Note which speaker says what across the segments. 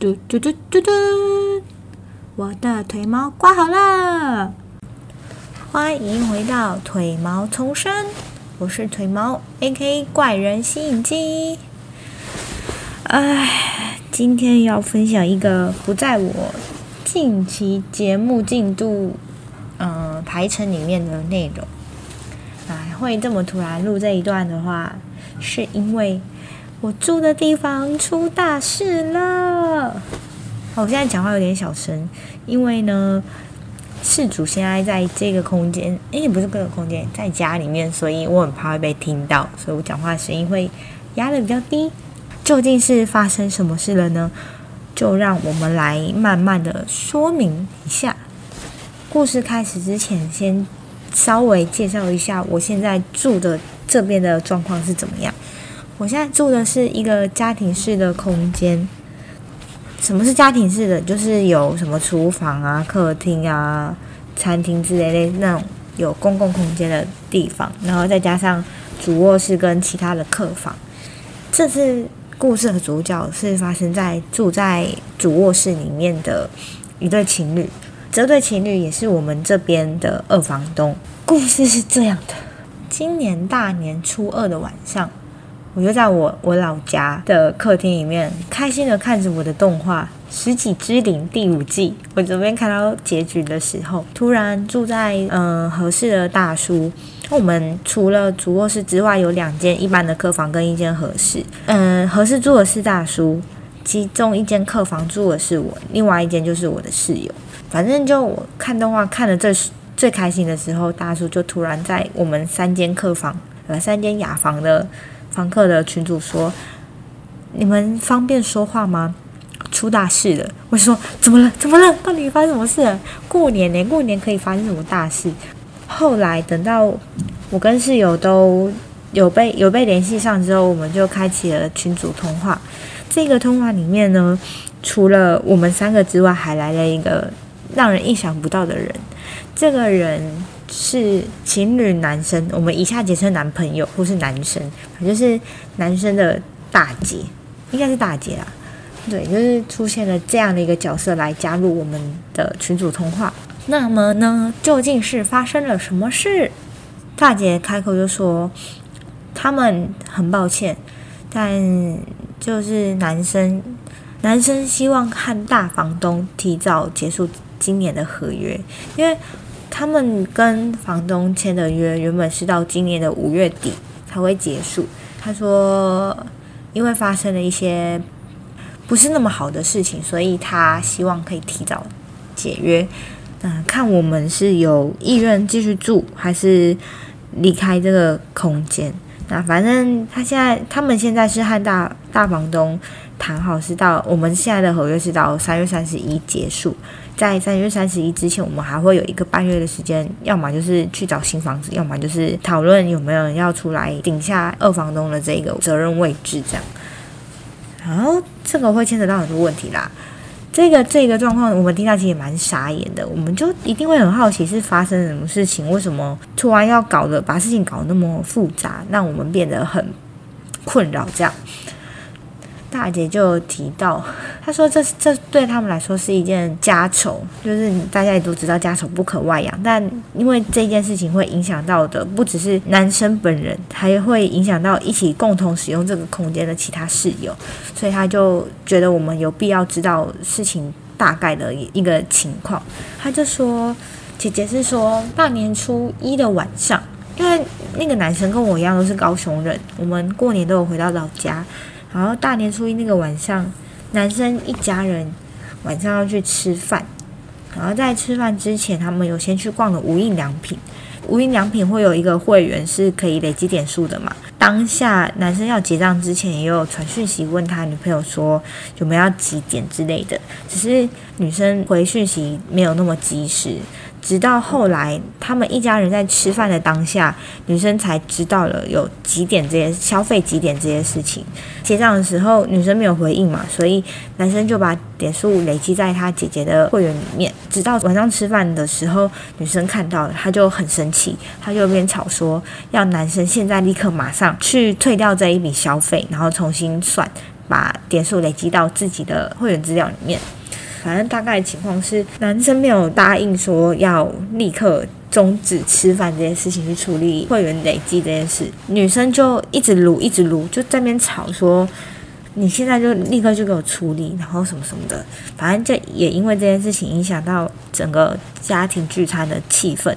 Speaker 1: 嘟嘟嘟嘟嘟，我的腿毛刮好了。欢迎回到腿毛重生，我是腿毛，A.K. 怪人吸引机。哎，今天要分享一个不在我近期节目进度嗯排程里面的内容。哎，会这么突然录这一段的话，是因为。我住的地方出大事了！好我现在讲话有点小声，因为呢，事主现在在这个空间，诶，不是各个空间，在家里面，所以我很怕会被听到，所以我讲话声音会压的比较低。究竟是发生什么事了呢？就让我们来慢慢的说明一下。故事开始之前，先稍微介绍一下我现在住的这边的状况是怎么样。我现在住的是一个家庭式的空间。什么是家庭式的？就是有什么厨房啊、客厅啊、餐厅之类的那种有公共空间的地方，然后再加上主卧室跟其他的客房。这次故事的主角是发生在住在主卧室里面的一对情侣。这对情侣也是我们这边的二房东。故事是这样的：今年大年初二的晚上。我就在我我老家的客厅里面，开心的看着我的动画《十几之灵》第五季。我这边看到结局的时候，突然住在嗯合适的大叔。我们除了主卧室之外，有两间一般的客房跟一间合适。嗯，合适住的是大叔，其中一间客房住的是我，另外一间就是我的室友。反正就我看动画看的最最开心的时候，大叔就突然在我们三间客房呃三间雅房的。房客的群主说：“你们方便说话吗？出大事了！”我说：“怎么了？怎么了？到底发生什么事了？过年呢？过年可以发生什么大事？”后来等到我跟室友都有被有被联系上之后，我们就开启了群组通话。这个通话里面呢，除了我们三个之外，还来了一个让人意想不到的人。这个人。是情侣男生，我们以下简称男朋友或是男生，就是男生的大姐，应该是大姐啦。对，就是出现了这样的一个角色来加入我们的群组通话。那么呢，究竟是发生了什么事？大姐开口就说，他们很抱歉，但就是男生，男生希望和大房东提早结束今年的合约，因为。他们跟房东签的约原本是到今年的五月底才会结束。他说，因为发生了一些不是那么好的事情，所以他希望可以提早解约。嗯，看我们是有意愿继续住，还是离开这个空间。那反正他现在，他们现在是和大大房东谈好，是到我们现在的合约是到三月三十一结束。在三月三十一之前，我们还会有一个半月的时间，要么就是去找新房子，要么就是讨论有没有人要出来顶下二房东的这个责任位置，这样。然后这个会牵扯到很多问题啦。这个这个状况，我们听到其实也蛮傻眼的，我们就一定会很好奇是发生了什么事情，为什么突然要搞的把事情搞那么复杂，让我们变得很困扰，这样。大姐就提到，她说这这对他们来说是一件家丑，就是大家也都知道家丑不可外扬，但因为这件事情会影响到的不只是男生本人，还会影响到一起共同使用这个空间的其他室友，所以他就觉得我们有必要知道事情大概的一个情况。他就说，姐姐是说大年初一的晚上，因为那个男生跟我一样都是高雄人，我们过年都有回到老家。然后大年初一那个晚上，男生一家人晚上要去吃饭，然后在吃饭之前，他们有先去逛了无印良品。无印良品会有一个会员是可以累积点数的嘛？当下男生要结账之前，也有传讯息问他女朋友说有没有要几点之类的，只是女生回讯息没有那么及时。直到后来，他们一家人在吃饭的当下，女生才知道了有几点这些消费几点这些事情。结账的时候，女生没有回应嘛，所以男生就把点数累积在他姐姐的会员里面。直到晚上吃饭的时候，女生看到了，他就很生气，她就边吵说要男生现在立刻马上去退掉这一笔消费，然后重新算。把点数累积到自己的会员资料里面。反正大概情况是，男生没有答应说要立刻终止吃饭这件事情去处理会员累积这件事，女生就一直撸一直撸，就在那边吵说。你现在就立刻就给我处理，然后什么什么的，反正就也因为这件事情影响到整个家庭聚餐的气氛。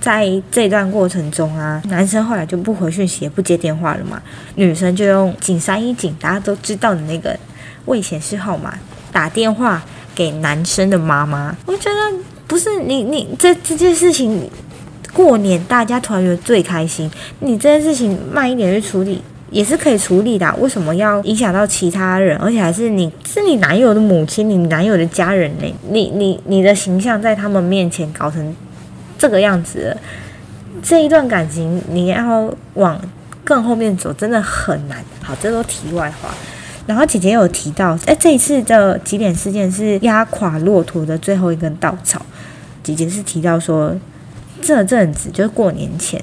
Speaker 1: 在这段过程中啊，男生后来就不回讯息，也不接电话了嘛，女生就用警三一警大家都知道的那个未显示号码打电话给男生的妈妈。我觉得不是你你这这件事情，过年大家团圆最开心，你这件事情慢一点去处理。也是可以处理的，为什么要影响到其他人？而且还是你是你男友的母亲，你男友的家人呢？你你你的形象在他们面前搞成这个样子，这一段感情你要往更后面走，真的很难。好，这都题外话。然后姐姐有提到，哎，这一次的几点事件是压垮骆驼的最后一根稻草。姐姐是提到说，这阵子就是过年前。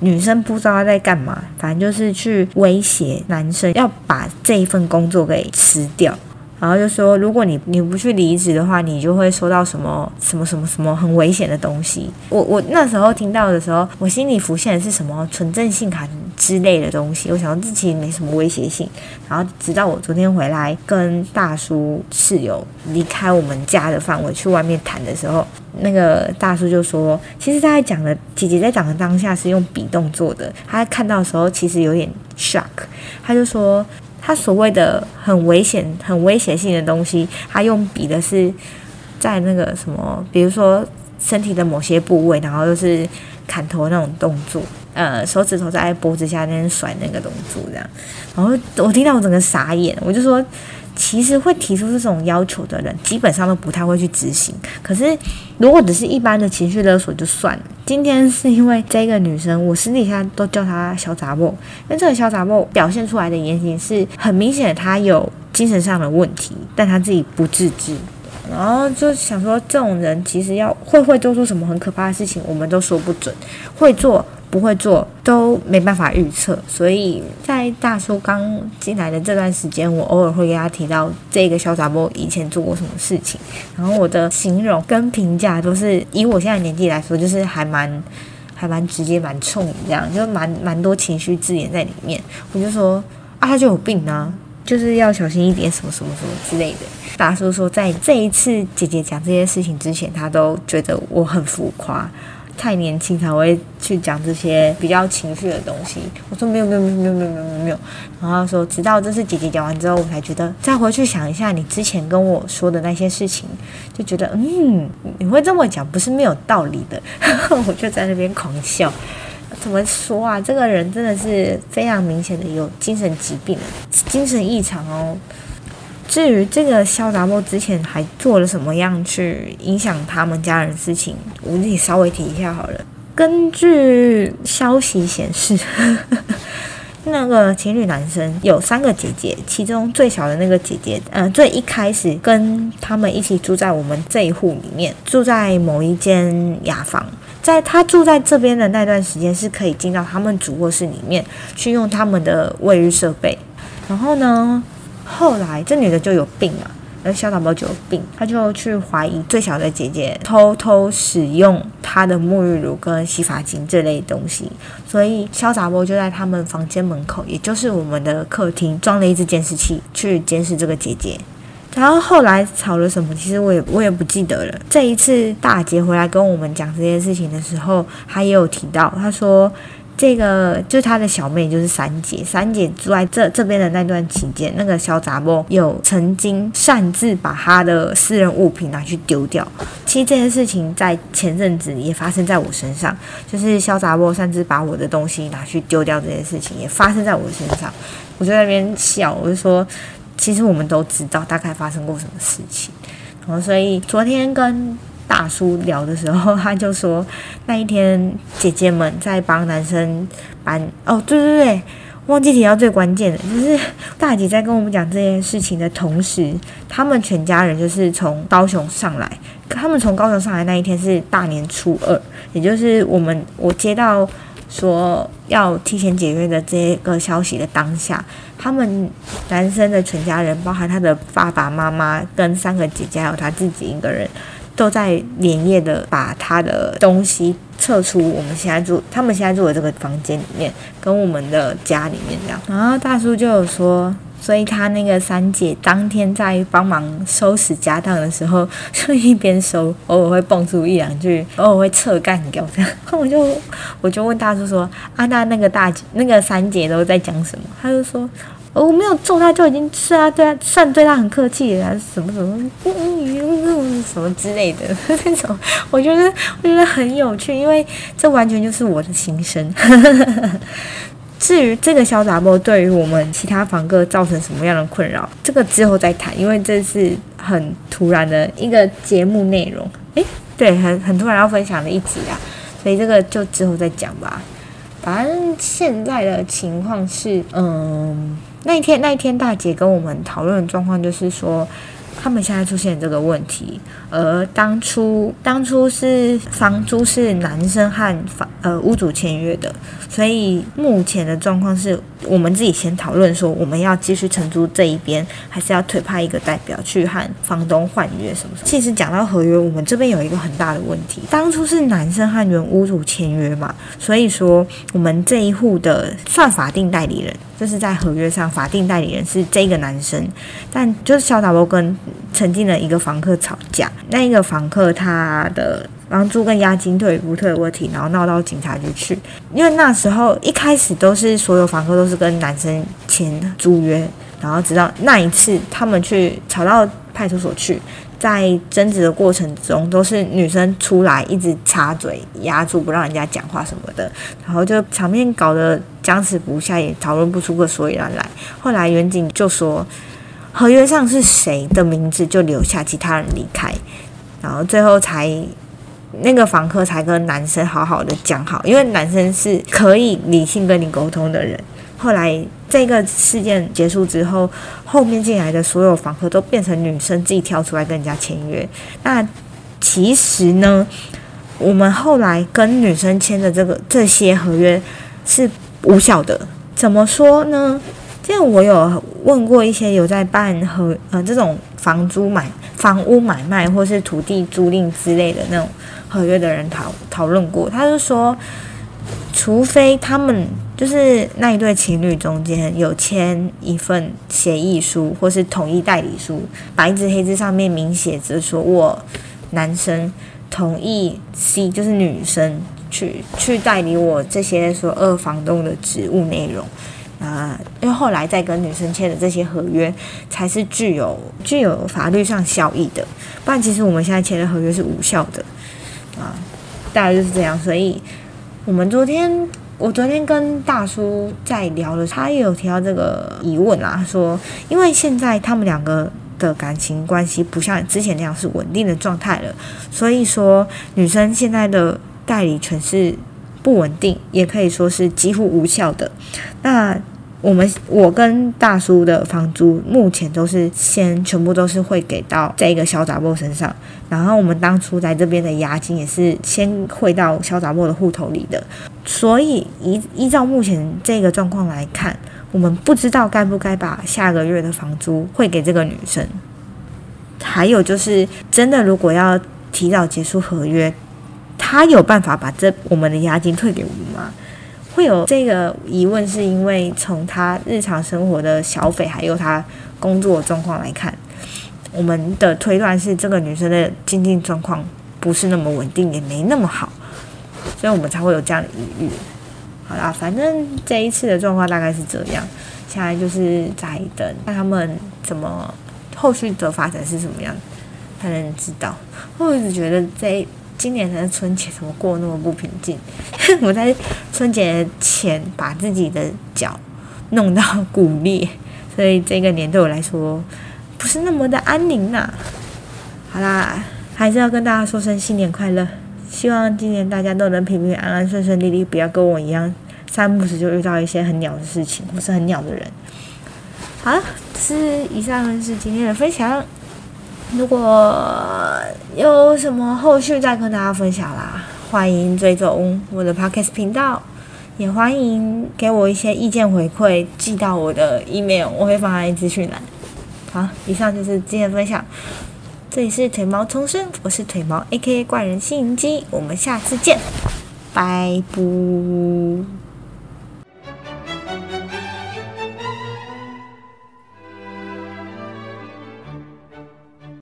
Speaker 1: 女生不知道她在干嘛，反正就是去威胁男生要把这一份工作给辞掉，然后就说如果你你不去离职的话，你就会收到什么什么什么什么很危险的东西。我我那时候听到的时候，我心里浮现的是什么纯正信卡之类的东西。我想到这其实没什么威胁性。然后直到我昨天回来跟大叔室友离开我们家的范围去外面谈的时候。那个大叔就说：“其实他在讲的姐姐在讲的当下是用笔动作的。他看到的时候其实有点 shock。他就说，他所谓的很危险、很威胁性的东西，他用笔的是在那个什么，比如说身体的某些部位，然后又是砍头那种动作，呃，手指头在脖子下那边甩那个动作这样。然后我听到我整个傻眼，我就说。”其实会提出这种要求的人，基本上都不太会去执行。可是，如果只是一般的情绪勒索就算了。今天是因为这个女生，我私底下都叫她小杂货，因为这个小杂货表现出来的言行是很明显，她有精神上的问题，但她自己不自知。然后就想说，这种人其实要会会做出什么很可怕的事情，我们都说不准。会做。不会做都没办法预测，所以在大叔刚进来的这段时间，我偶尔会跟他提到这个小杂波以前做过什么事情，然后我的形容跟评价都是以我现在年纪来说，就是还蛮还蛮直接、蛮冲这样，就蛮蛮多情绪字眼在里面。我就说啊，他就有病啊，就是要小心一点，什么什么什么之类的。大叔说，在这一次姐姐讲这些事情之前，他都觉得我很浮夸。太年轻才会去讲这些比较情绪的东西。我说没有没有没有没有没有没有没有。然后说直到这次姐姐讲完之后，我才觉得再回去想一下你之前跟我说的那些事情，就觉得嗯，你会这么讲不是没有道理的。我就在那边狂笑。怎么说啊？这个人真的是非常明显的有精神疾病，精神异常哦。至于这个肖达波之前还做了什么样去影响他们家人的事情，我自己稍微提一下好了。根据消息显示，那个情侣男生有三个姐姐，其中最小的那个姐姐，呃，最一开始跟他们一起住在我们这一户里面，住在某一间雅房。在他住在这边的那段时间，是可以进到他们主卧室里面去用他们的卫浴设备。然后呢？后来这女的就有病了，那小宝宝就有病，他就去怀疑最小的姐姐偷偷使用她的沐浴乳跟洗发精这类东西，所以肖杂波就在他们房间门口，也就是我们的客厅装了一只监视器去监视这个姐姐。然后后来吵了什么，其实我也我也不记得了。这一次大姐回来跟我们讲这件事情的时候，她也有提到，她说。这个就是他的小妹，就是三姐。三姐住在这这边的那段期间，那个小杂波有曾经擅自把他的私人物品拿去丢掉。其实这件事情在前阵子也发生在我身上，就是小杂波擅自把我的东西拿去丢掉这件事情也发生在我身上。我就在那边笑，我就说，其实我们都知道大概发生过什么事情。然后所以昨天跟。大叔聊的时候，他就说那一天姐姐们在帮男生搬哦，对对对，忘记提到最关键的，就是大姐在跟我们讲这件事情的同时，他们全家人就是从高雄上来，他们从高雄上来那一天是大年初二，也就是我们我接到说要提前解约的这个消息的当下，他们男生的全家人，包含他的爸爸妈妈跟三个姐姐，还有他自己一个人，都在连夜的把他的东西撤出我们现在住，他们现在住的这个房间里面，跟我们的家里面这样。然后大叔就有说。所以他那个三姐当天在帮忙收拾家当的时候，就一边收，偶尔会蹦出一两句，偶尔会侧干掉这样。我就我就问大叔说：“啊，那那个大姐那个三姐都在讲什么？”他就说：“我没有揍他，就已经是啊，对啊，算对他很客气了，什么什么，嗯，什么之类的 那种。”我觉得我觉得很有趣，因为这完全就是我的心声。至于这个小杂波对于我们其他房客造成什么样的困扰，这个之后再谈，因为这是很突然的一个节目内容。诶，对，很很突然要分享的一集啊，所以这个就之后再讲吧。反正现在的情况是，嗯，那一天那一天大姐跟我们讨论的状况就是说。他们现在出现这个问题，而当初当初是房租是男生和房呃屋主签约的，所以目前的状况是我们自己先讨论说我们要继续承租这一边，还是要推派一个代表去和房东换约什么？其实讲到合约，我们这边有一个很大的问题，当初是男生和原屋主签约嘛，所以说我们这一户的算法定代理人。就是在合约上，法定代理人是这个男生，但就是小打波跟曾经的一个房客吵架，那一个房客他的房租跟押金退不退的问题，然后闹到警察局去，因为那时候一开始都是所有房客都是跟男生签租约，然后直到那一次他们去吵到派出所去。在争执的过程中，都是女生出来一直插嘴压住，不让人家讲话什么的，然后就场面搞得僵持不下，也讨论不出个所以然来。后来远景就说，合约上是谁的名字就留下，其他人离开，然后最后才那个房客才跟男生好好的讲好，因为男生是可以理性跟你沟通的人。后来这个事件结束之后，后面进来的所有房客都变成女生自己跳出来跟人家签约。那其实呢，我们后来跟女生签的这个这些合约是无效的。怎么说呢？因为我有问过一些有在办合呃这种房租买房屋买卖或是土地租赁之类的那种合约的人讨讨论过，他就说，除非他们。就是那一对情侣中间有签一份协议书，或是同意代理书，白纸黑字上面明写着说，我男生同意 C，就是女生去去代理我这些说二房东的职务内容啊，因为后来再跟女生签的这些合约才是具有具有法律上效益的，不然其实我们现在签的合约是无效的啊，大概就是这样，所以我们昨天。我昨天跟大叔在聊的，他也有提到这个疑问啦，说因为现在他们两个的感情关系不像之前那样是稳定的状态了，所以说女生现在的代理权是不稳定，也可以说是几乎无效的。那我们我跟大叔的房租目前都是先全部都是会给到这个小杂波身上，然后我们当初在这边的押金也是先汇到小杂波的户头里的，所以依依照目前这个状况来看，我们不知道该不该把下个月的房租汇给这个女生。还有就是真的如果要提早结束合约，他有办法把这我们的押金退给我们吗？会有这个疑问，是因为从他日常生活的消费，还有他工作状况来看，我们的推断是这个女生的经济状况不是那么稳定，也没那么好，所以我们才会有这样的疑虑。好啦，反正这一次的状况大概是这样，现在就是在等看他们怎么后续的发展是什么样，才能知道。我一直觉得这。今年的春节怎么过那么不平静？我在春节前把自己的脚弄到骨裂，所以这个年对我来说不是那么的安宁呐。好啦，还是要跟大家说声新年快乐，希望今年大家都能平平安安、顺顺利利，不要跟我一样三不时就遇到一些很鸟的事情，我是很鸟的人。好了，是以上是今天的分享。如果有什么后续再跟大家分享啦，欢迎追踪我的 podcast 频道。也欢迎给我一些意见回馈，寄到我的 email，我会放在资讯栏。好，以上就是今天的分享。这里是腿毛重生，我是腿毛 A K A 怪人心灵机，我们下次见，拜拜。